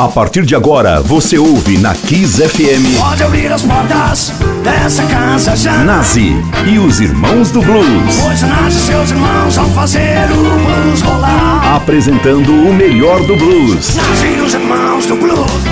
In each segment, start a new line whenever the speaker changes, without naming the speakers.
A partir de agora, você ouve na Kiss FM.
Pode abrir as portas dessa casa já.
Nazi e os Irmãos do Blues.
Pois Nazi e seus irmãos vão fazer o blues rolar.
Apresentando o melhor do blues.
Nazi e os Irmãos do Blues.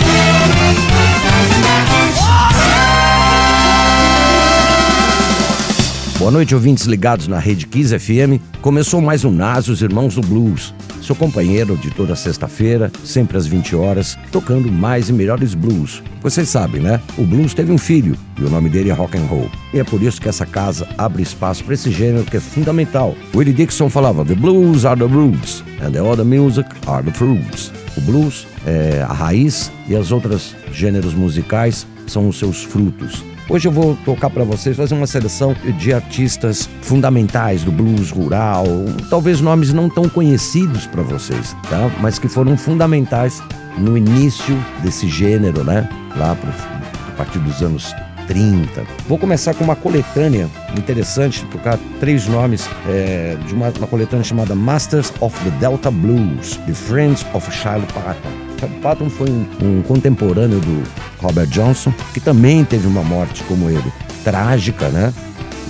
Boa noite, ouvintes ligados na Rede Kiss FM. Começou mais um Nazi, os Irmãos do Blues. Seu companheiro de toda sexta-feira, sempre às 20 horas, tocando mais e melhores blues. Vocês sabem, né? O blues teve um filho e o nome dele é rock and roll. E é por isso que essa casa abre espaço para esse gênero que é fundamental. Willie Dixon falava: The blues are the roots and the other music are the fruits. O blues é a raiz e as outras gêneros musicais são os seus frutos. Hoje eu vou tocar para vocês, fazer uma seleção de artistas fundamentais do blues rural, talvez nomes não tão conhecidos para vocês, tá? Mas que foram fundamentais no início desse gênero, né? Lá pro, a partir dos anos 30. Vou começar com uma coletânea interessante, tocar três nomes é, de uma, uma coletânea chamada Masters of the Delta Blues, The Friends of Charlie Patton. Charlie Patton foi um, um, contemporâneo do Robert Johnson, que também teve uma morte como ele, trágica, né?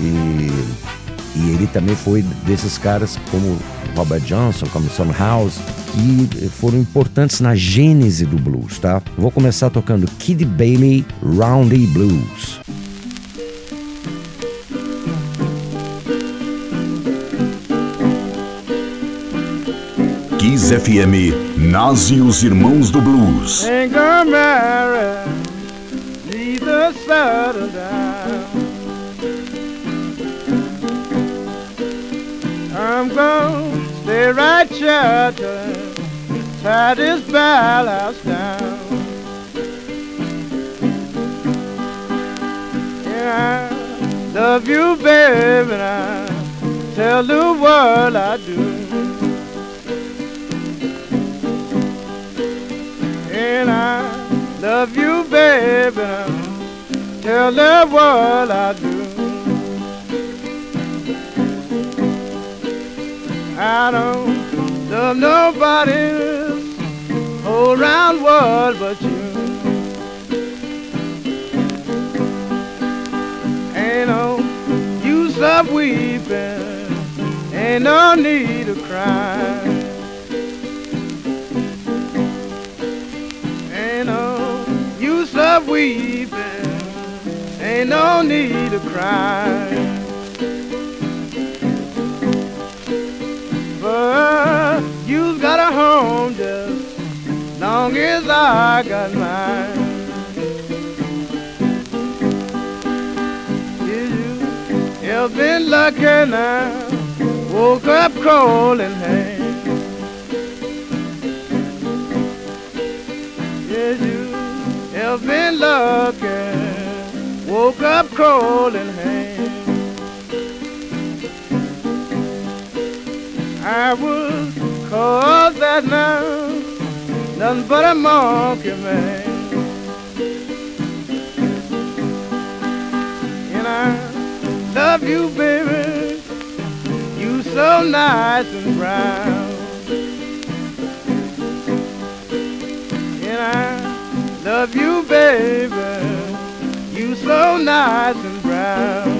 E, e ele também foi desses caras como Robert Johnson, como Son House, que foram importantes na gênese do blues, tá? Vou começar tocando Kid Bailey Roundy Blues.
Kiss FM, nasce os Irmãos do Blues.
I'm gonna stay right till tie this house down. Yeah, I love you, baby, and I tell the world I do. And I love you, baby, tell the world I do. I don't love nobody whole round world but you. Ain't no use of weeping, ain't no need of crying. Weeping, ain't no need to cry. But you've got a home just long as I got mine. You have been lucky now, woke up cold and. Have been lucky, woke up cold and hay. I was caught that now, nothing but a monkey man. And I love you, baby, you so nice and brown. Love you, baby, you so nice and brown.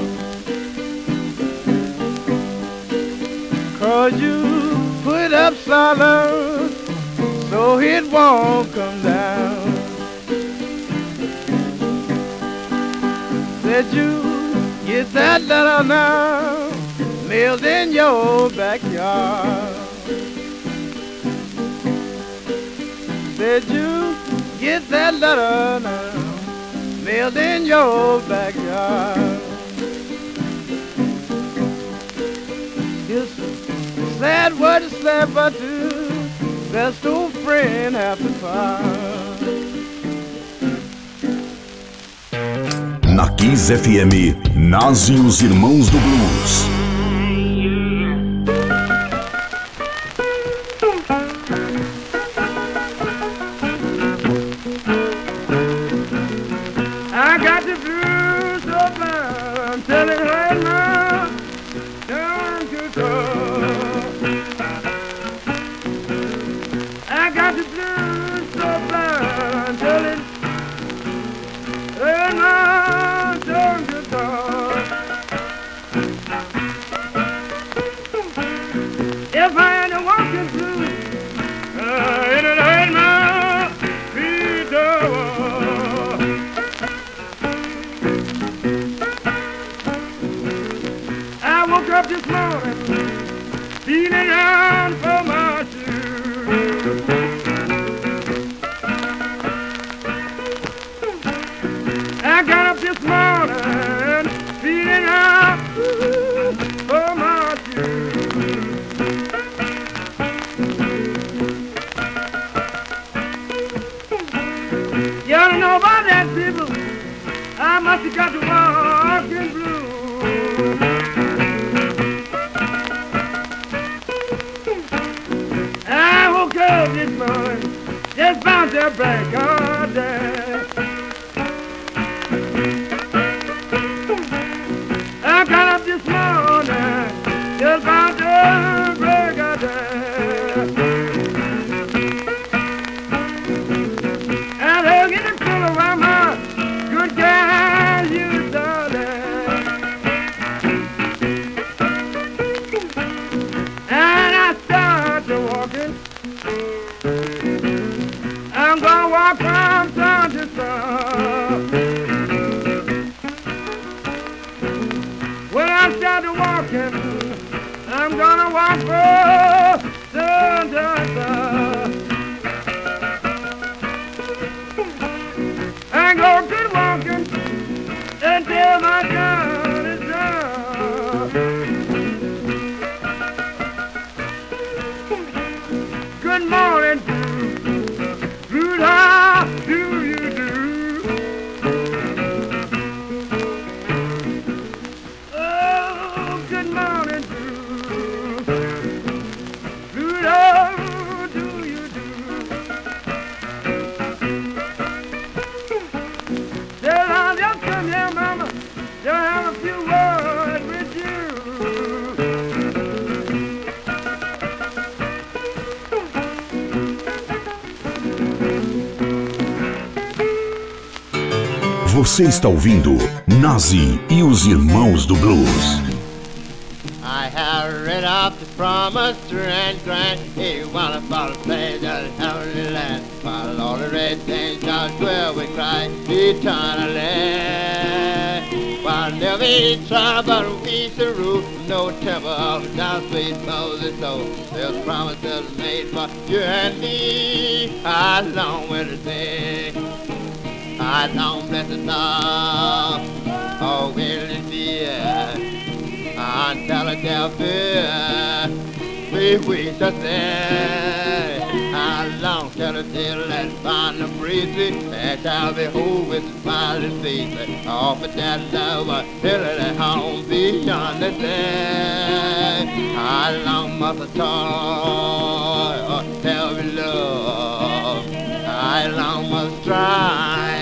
Cause you put up solid so it won't come down. Said you get that letter now, mailed in your backyard. Said you get that letter now, mailed in your backyard. It's sad what it's sad but to best old friend have to part.
Na Kiss FM, nasce os Irmãos do Blues. Você está ouvindo Nazi e os Irmãos do Blues.
I have read up the promised and grant. He wanna follow play that heavenly land. While all the red things shall dwell with Christ eternally While never be trouble we shall rule. No temple of thou sweet Moses so There's promises made for you and me How long will it be? How long blessed love Oh will it be? on Philadelphia. We wish to say, how long shall it till and find the breezy? And shall be behold with smiling face, offer that love till it home beyond the day. How long must I toil, tell me love? How long must I try,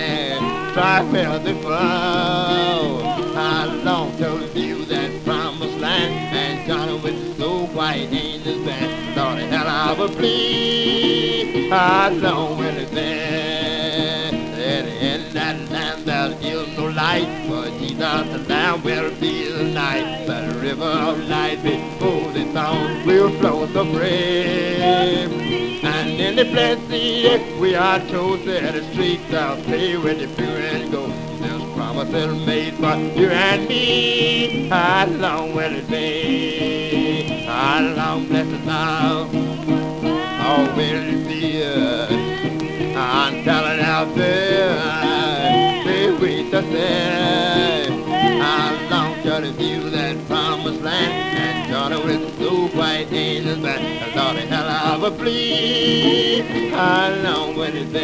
try with the flow? I long to view that promised land and Johnny with so white in his band? Lord, hell I would flee. I long will it be? That in that land there is no light, but Jesus the Lamb will be the night. The river of light before the dawn will flow so brave. The blessed city we are chosen, the streets are paved with the pure and gold. There's promises made for you and me. How long will it be? How long, blessed now? Or will it be? I'm telling out there, they wait to say. Long view that promised land and Johnny with so white angels and Lord, hell I will bleed. How long will it be?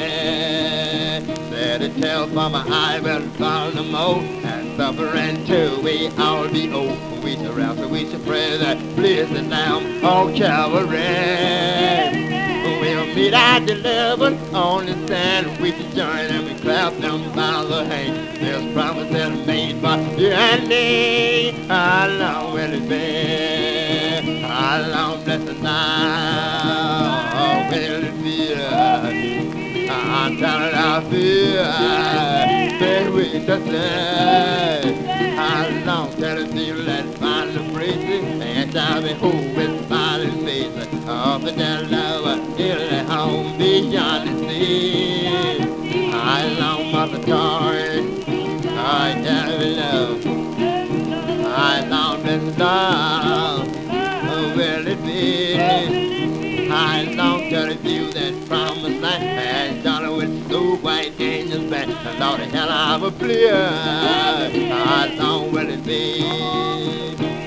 Said it tell from my eye will follow no more and suffering too we all be old. We shall rap, we shall pray that blessed Lamb on Calvary. Meet our delivered on the sand. We can join and we clap them by the hand. There's promise promises made for you and me. How long will it be? How long blessed now will it be? I'm telling I feel that we just say How long can it be let find the breezes And I'll be face Of the love in the home beyond the sea How long must I toil? I never know How long this love will it be? How long it be that promised land? And Johnny with so white angels back. Lord, hell, I will flee. How long will it be?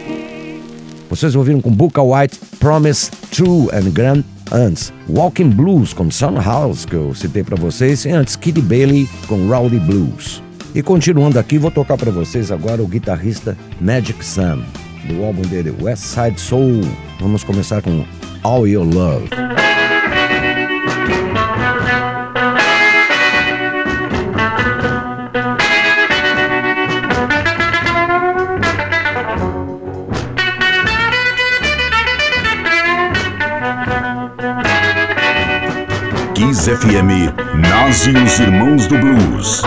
Vocês ouviram com Booker White, Promise, True and Grand, Antes, Walking Blues com Sun House, que eu citei para vocês, e antes Kid Bailey com Rowdy Blues. E continuando aqui, vou tocar para vocês agora o guitarrista Magic Sam, do álbum dele West Side Soul. Vamos começar com All Your Love.
FM, Nazi e os Irmãos do Blues.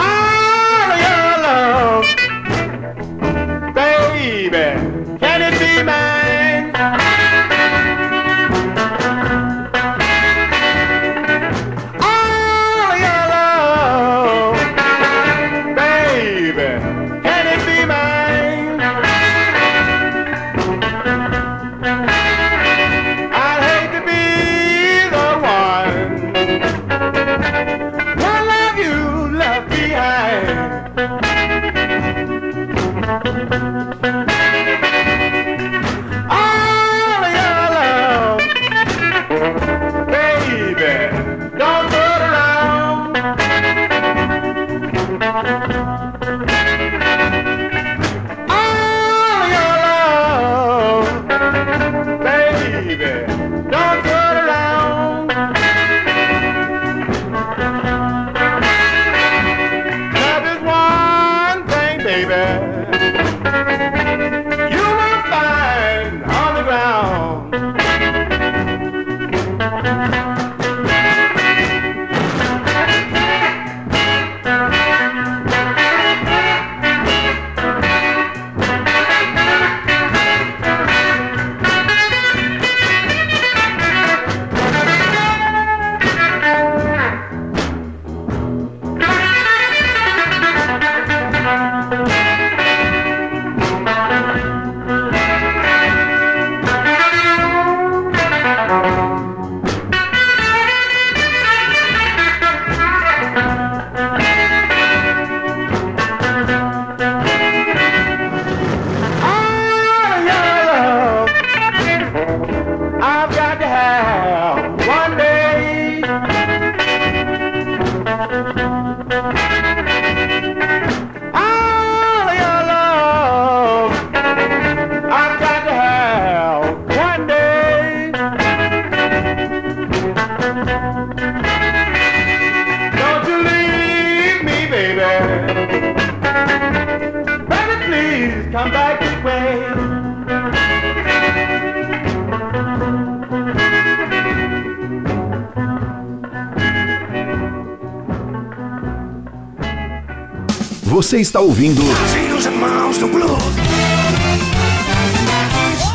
Ouvindo.
Nazi e os Irmãos do Blues.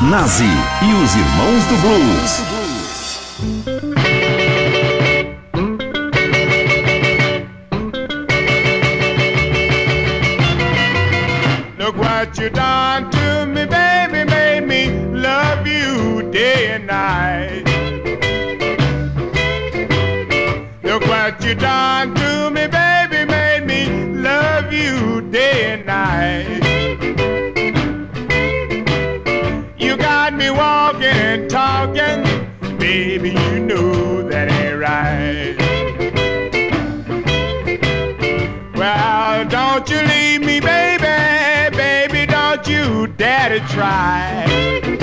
Nazi e os Irmãos do Blues.
Look what you done to me, baby, made me love you day and night. Try.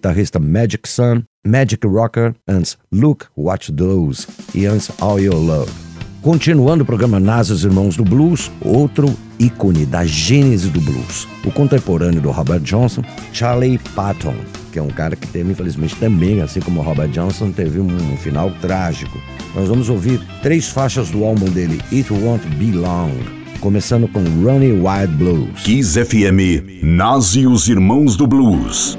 Guitarrista Magic Sun, Magic Rocker, antes Look What Those e antes All Your Love. Continuando o programa Nas os Irmãos do Blues, outro ícone da gênese do blues, o contemporâneo do Robert Johnson, Charlie Patton, que é um cara que teve, infelizmente, também, assim como o Robert Johnson, teve um, um final trágico. Nós vamos ouvir três faixas do álbum dele, It Won't Be Long, começando com Running Wild Blues.
Kiss FM, Nas e os Irmãos do Blues.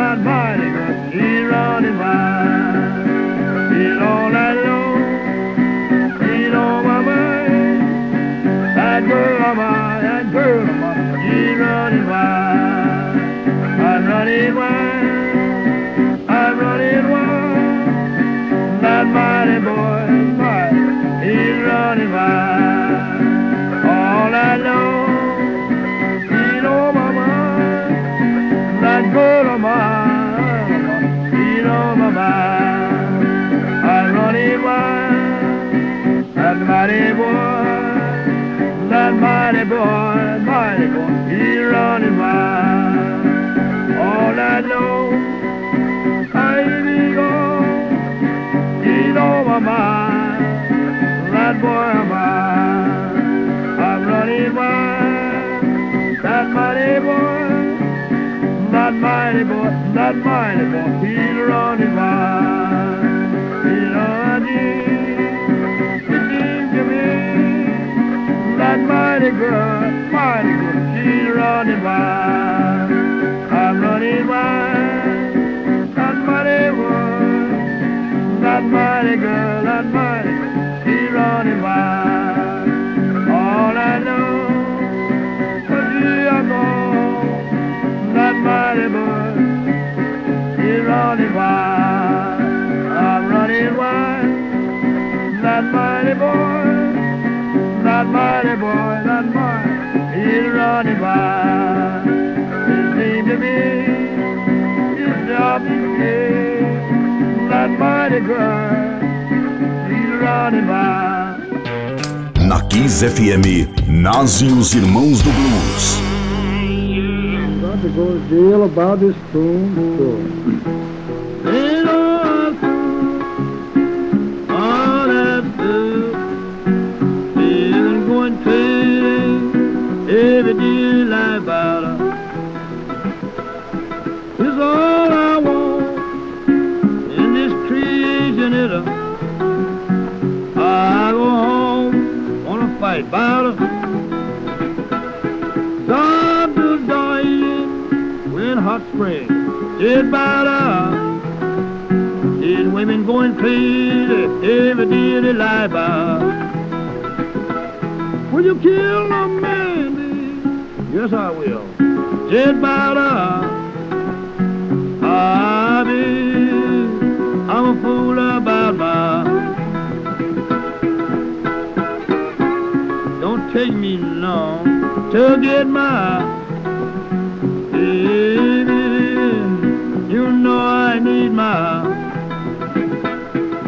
mighty boy, that mighty boy, mighty boy, he running wild. All I know, be gone, he's on my mind, that boy that mighty boy.
that mighty boy, running by. You know, I did. It me that mighty girl, mighty girl, she's running by. I'm running by. That mighty one, that mighty girl, that mighty boy, that mighty boy, that mighty, he's running by. It seems to me, that mighty girl, he's running by.
Na Kiss FM, nasce os Irmãos do Blues.
Got to go to jail about. All I want in this creation. It I go home, wanna fight it. God to dying when hot spring is us. These women going crazy every day they lie about. Will you kill a man? Yes, I will. Just about fool about my. Don't take me long to get my baby. You know I need my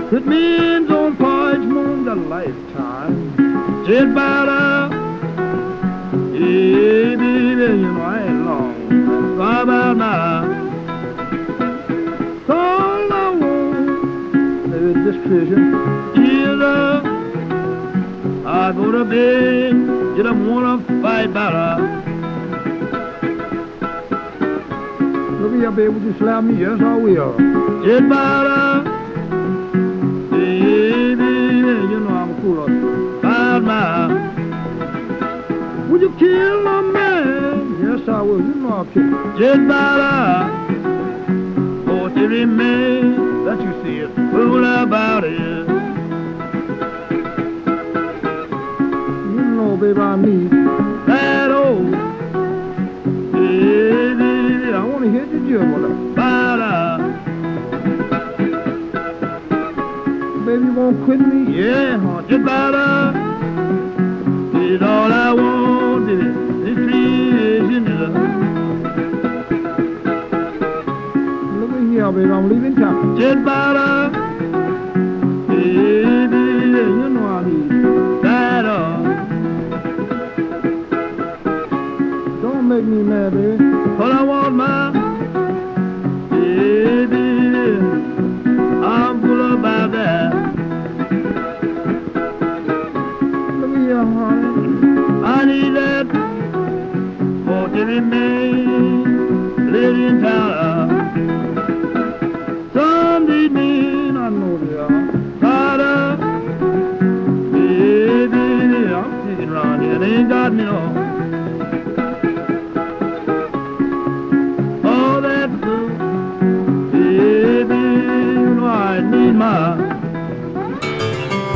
Put me in on porridge moon the lifetime. Just about a yeah, baby, you know I ain't long. About now. Christian, is a I go to bed, you don't wanna fight about her. Look here, baby, would you slap me? Yes, I will. Just about her. Baby, you know I'm a cool about my. Would you kill a man? Yes, I will. You know I'll kill him. Just about her. For every man that you see is fool about it. You know, baby, I need that old uh, baby. I want to hit the juggle about her. Baby, you won't quit me? Yeah, just about uh, It's all I want, baby. I'm leaving town. Just about. Baby, you know I need that. Don't make me mad, baby. All I want, my baby. I'm full about that. Look here, honey. I need that for every man living in town.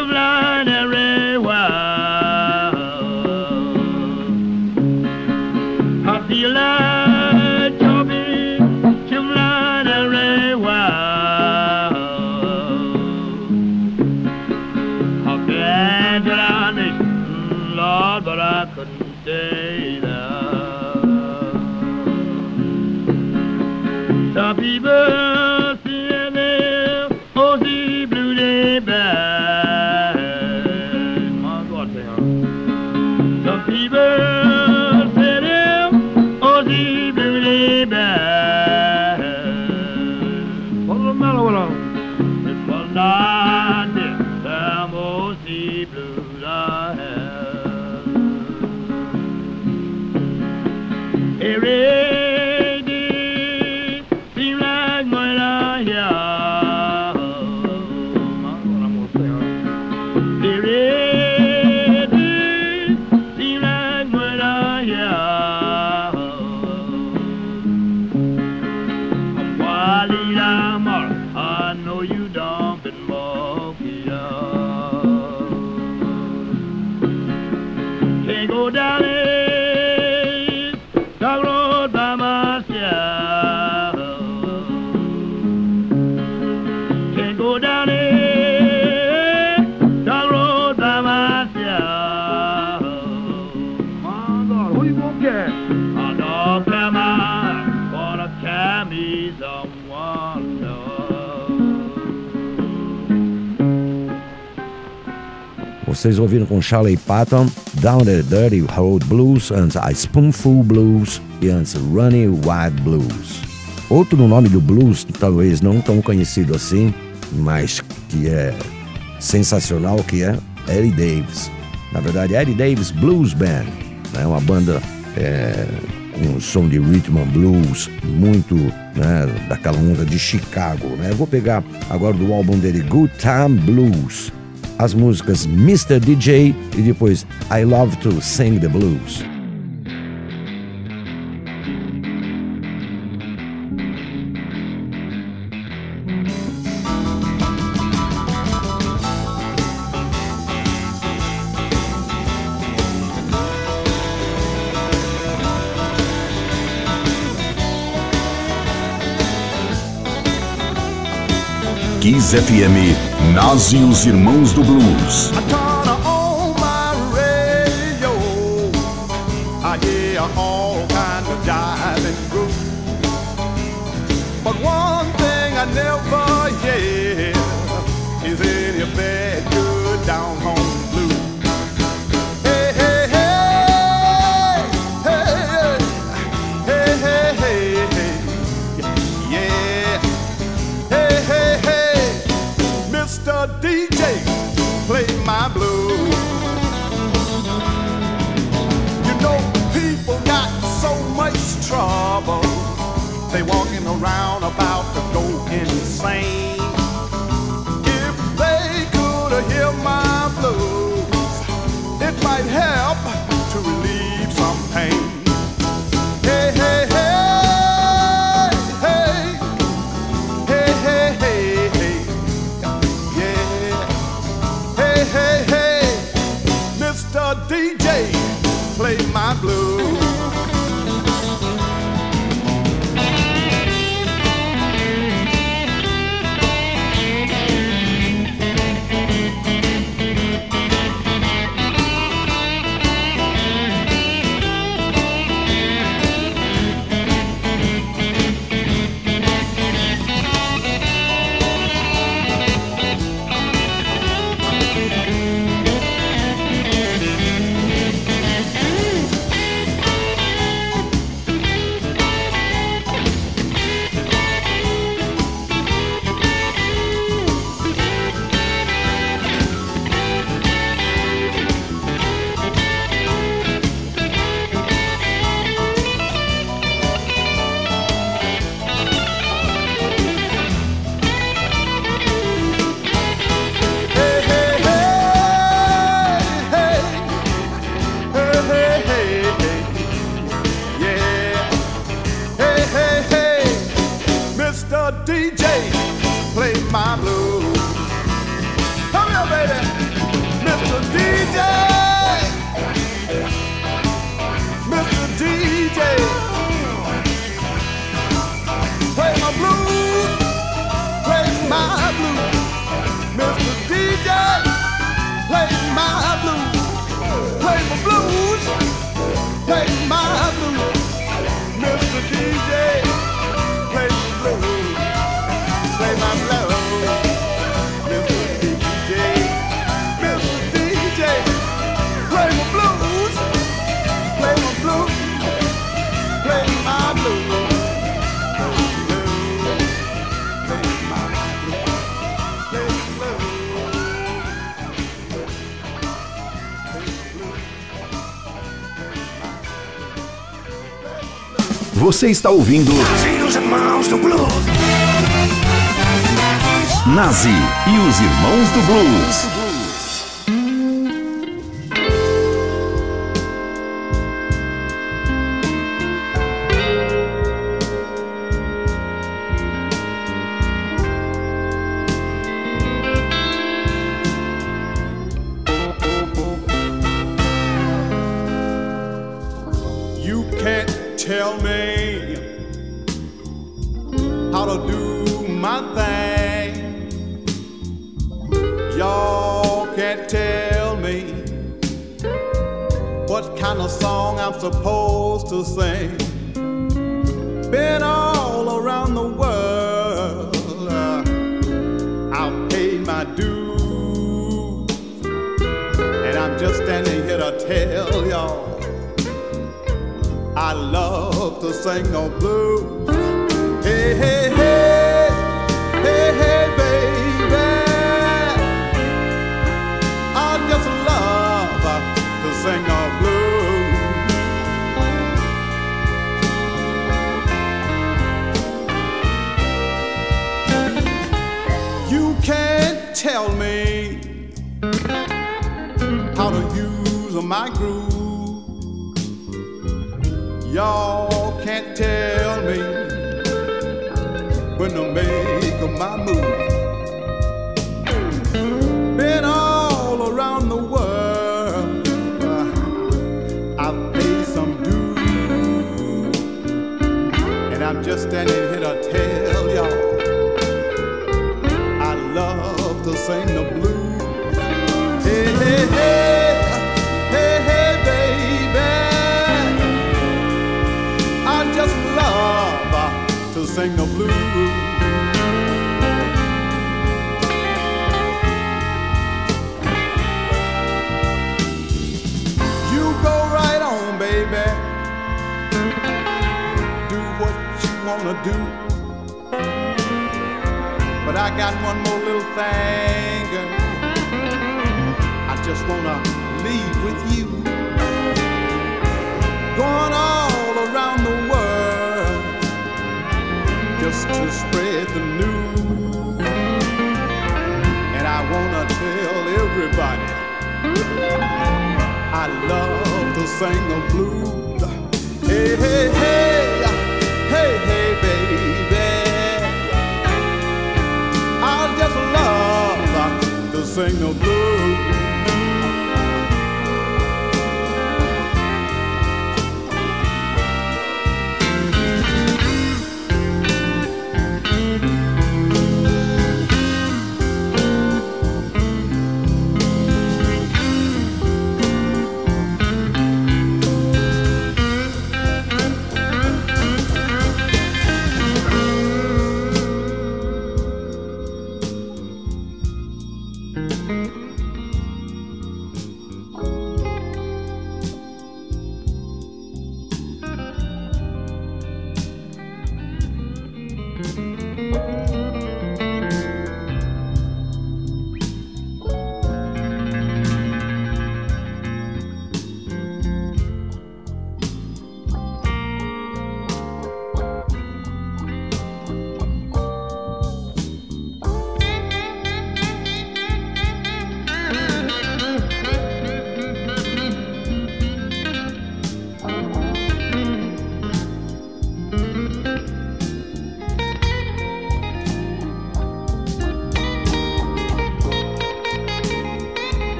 Shivering everywhere.
Vocês ouviram com Charlie Patton, Down the Dirty Road Blues, antes A Spoonful Blues e antes Running Wild Blues. Outro nome do blues, talvez não tão conhecido assim, mas que é sensacional, que é Eddie Davis. Na verdade, Eddie Davis Blues Band, é uma banda é, com um som de rhythm and blues, muito né, daquela onda de Chicago. Né? Eu vou pegar agora do álbum dele Good Time Blues as músicas Mr. DJ e depois I Love to Sing the Blues.
Kiss FM, Nazi e os Irmãos do Blues.
Around about to go insane. If they could hear my
Você está ouvindo
Nazi e os irmãos do blues.
Nazi e os Irmãos do Blues.
Sing the blues. You can't tell me how to use my groove. Y'all can't tell me when to make my move. Standing here to tell y'all. I love to sing do. But I got one more little thing. I just wanna leave with you going all around the world just to spread the news. And I wanna tell everybody I love to sing the blues. Hey, hey, hey, hey, hey, baby. I just love to sing the blues.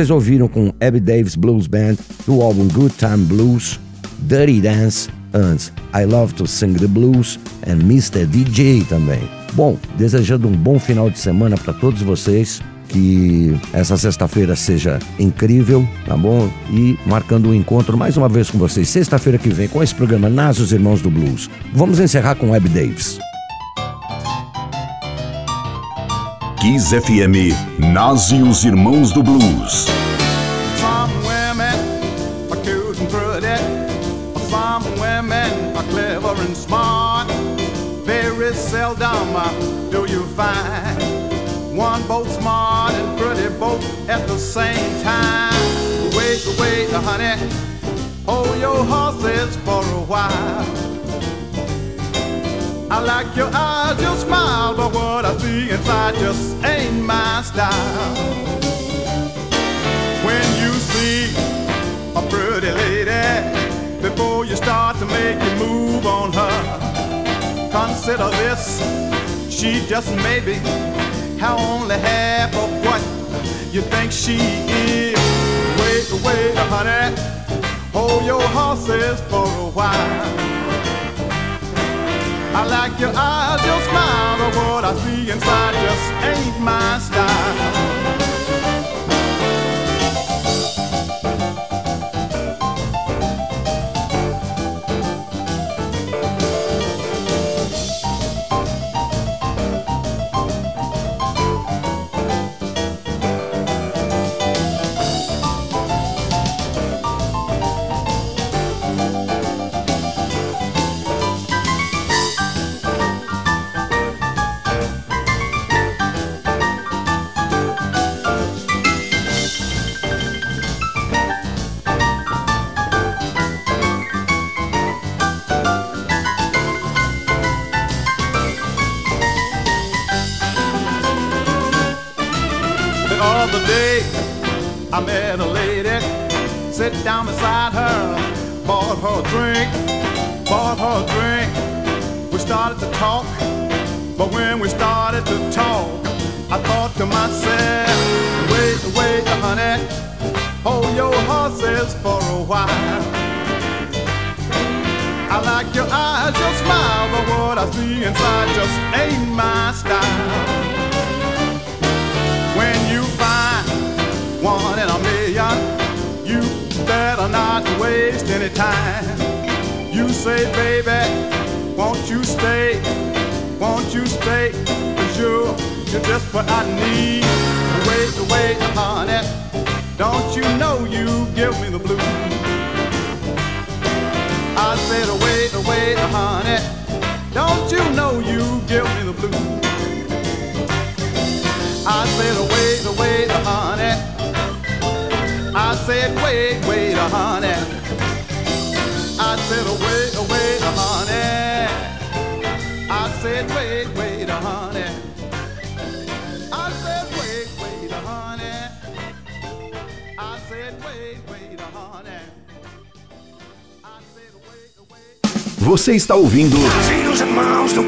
Vocês ouviram com Abby Davis Blues Band do álbum Good Time Blues, Dirty Dance, Antes, I Love to Sing the Blues and Mr. DJ também. Bom, desejando um bom final de semana para todos vocês que essa sexta-feira seja incrível, tá bom? E marcando um encontro mais uma vez com vocês, sexta-feira que vem, com esse programa Nas os Irmãos do Blues. Vamos encerrar com Web Davis.
Kiss FM, Nas os Irmãos do Blues.
Some women are cute and pretty. Some women are clever and smart. Very seldom uh, do you find One both smart and pretty at the same time. Wait, wait, honey, hold your horses for a while. I like your eyes, your smile, but what I see inside just ain't my style. When you see a pretty lady, before you start to make a move on her, consider this, she just maybe how only half of what you think she is. Wait, wait, honey, hold your horses for a while. I like your eyes, your smile, but what I see inside just ain't my style.
down beside her, bought her a drink, bought her
a drink. We started to talk, but when we started to talk, I thought to myself, wait, wait, honey, hold your horses for a while. I like your eyes, your smile, but what I see inside just ain't my style. anytime. You say, baby, won't you stay? Won't you stay? Cause you're, you're just what I need. Wait, wait, honey. Don't you know you give me the blues? I said, wait, wait, honey. Don't you know you give me the blues? I said, wait, wait, honey. I said, wait, wait, honey. Said, oh, wait, oh, wait, honey. I said, wait, wait, honey. Você está ouvindo. Sim, os irmãos do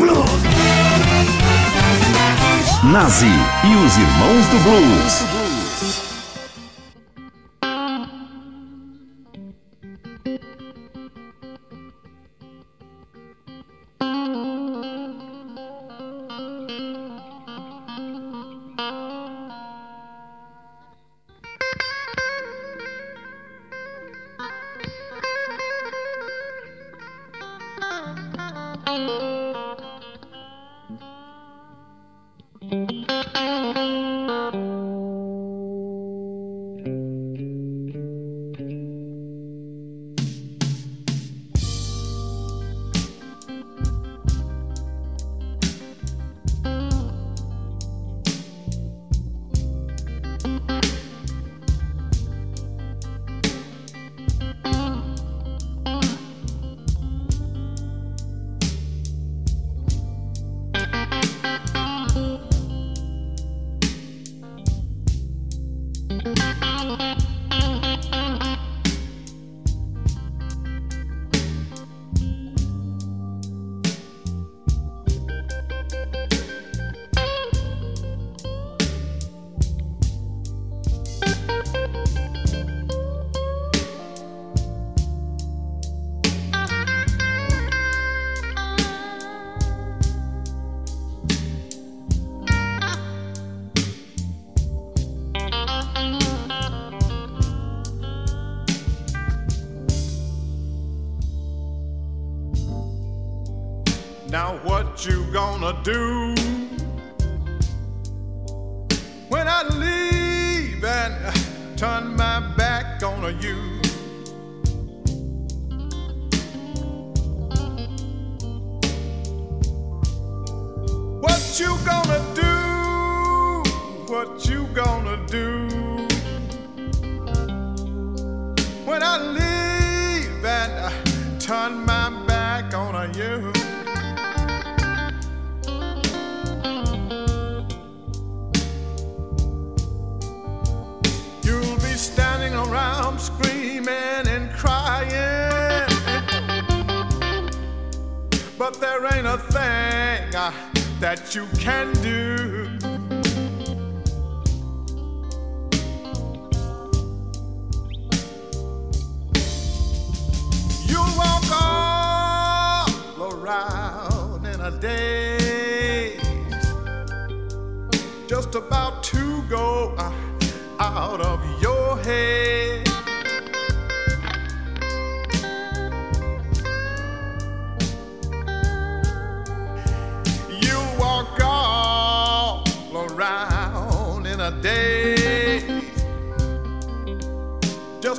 Nazi e os Irmãos do Blues.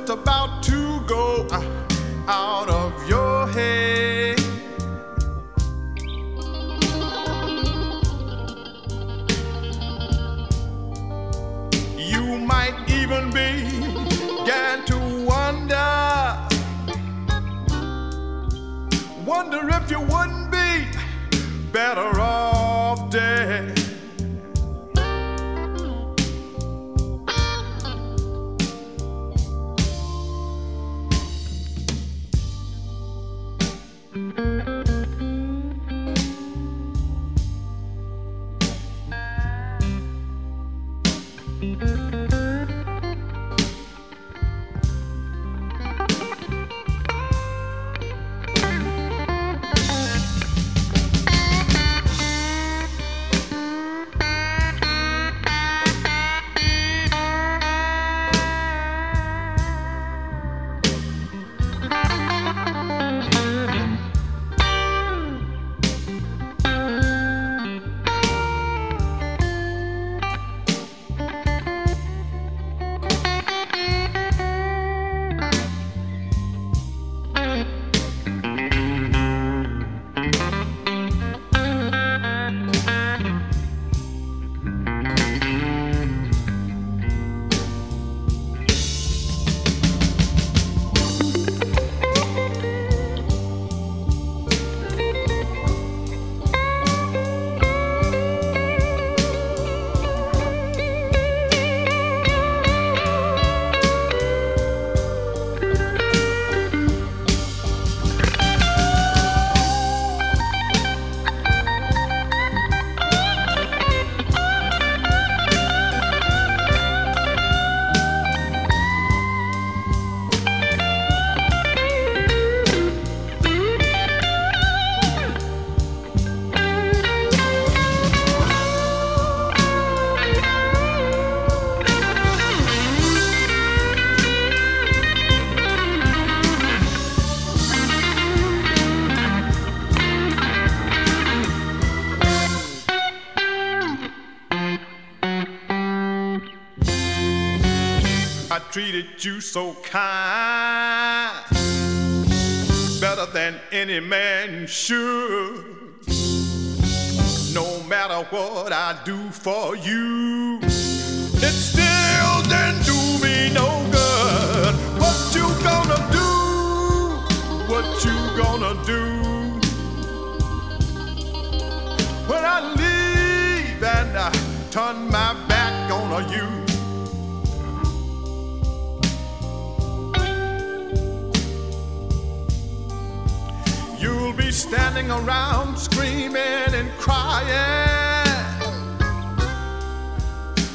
Just about to go uh, out of you so kind, better than any man should. No matter what I do for you, it still didn't do me no good. What you gonna do? What you gonna do? When I leave and I turn my back on you. Standing around screaming and crying.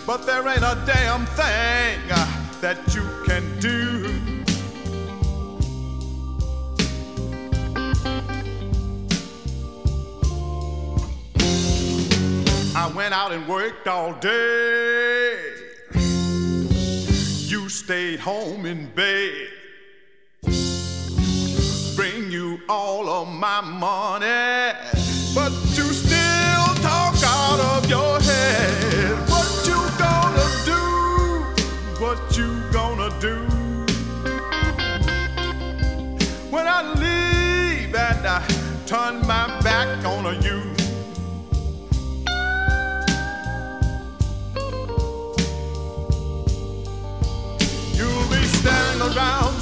But there ain't a damn thing uh, that you can do. I went out and worked all day. You stayed home in bed all of my money. But you still talk out of your head. What you gonna do? What you gonna do? When I leave and I turn my back on you.
You'll be standing around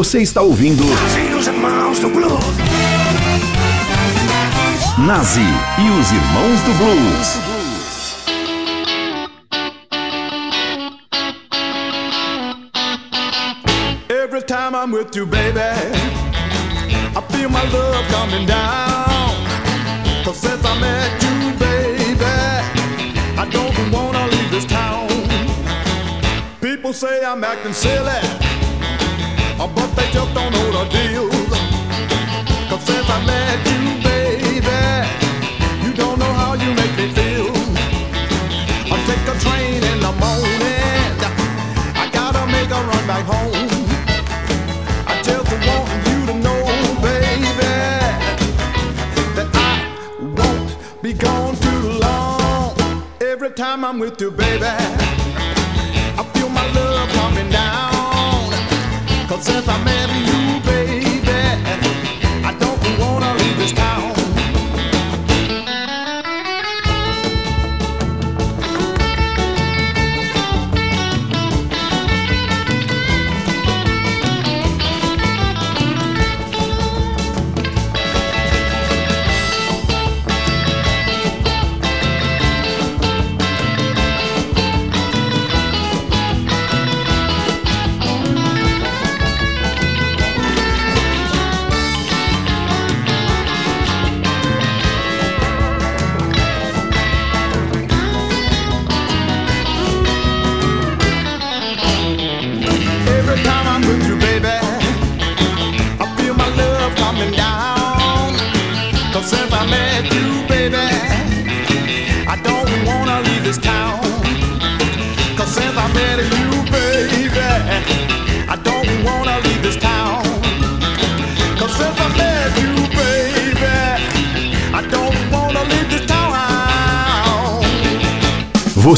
Você está ouvindo
Nazi e os irmãos do blues.
Nazi e os Irmãos do Blues.
Every time I'm with you, baby, I feel my love coming down. Cause since I met you, baby, I don't wanna leave this town. People say I'm acting silly, but they just don't know the deal. Cause since I met you, baby, you don't know how you make me feel. I take a train in the morning. I gotta make a run back home. I just want you to know, baby, that I won't be gone too long. Every time I'm with you, baby, Since I marry you,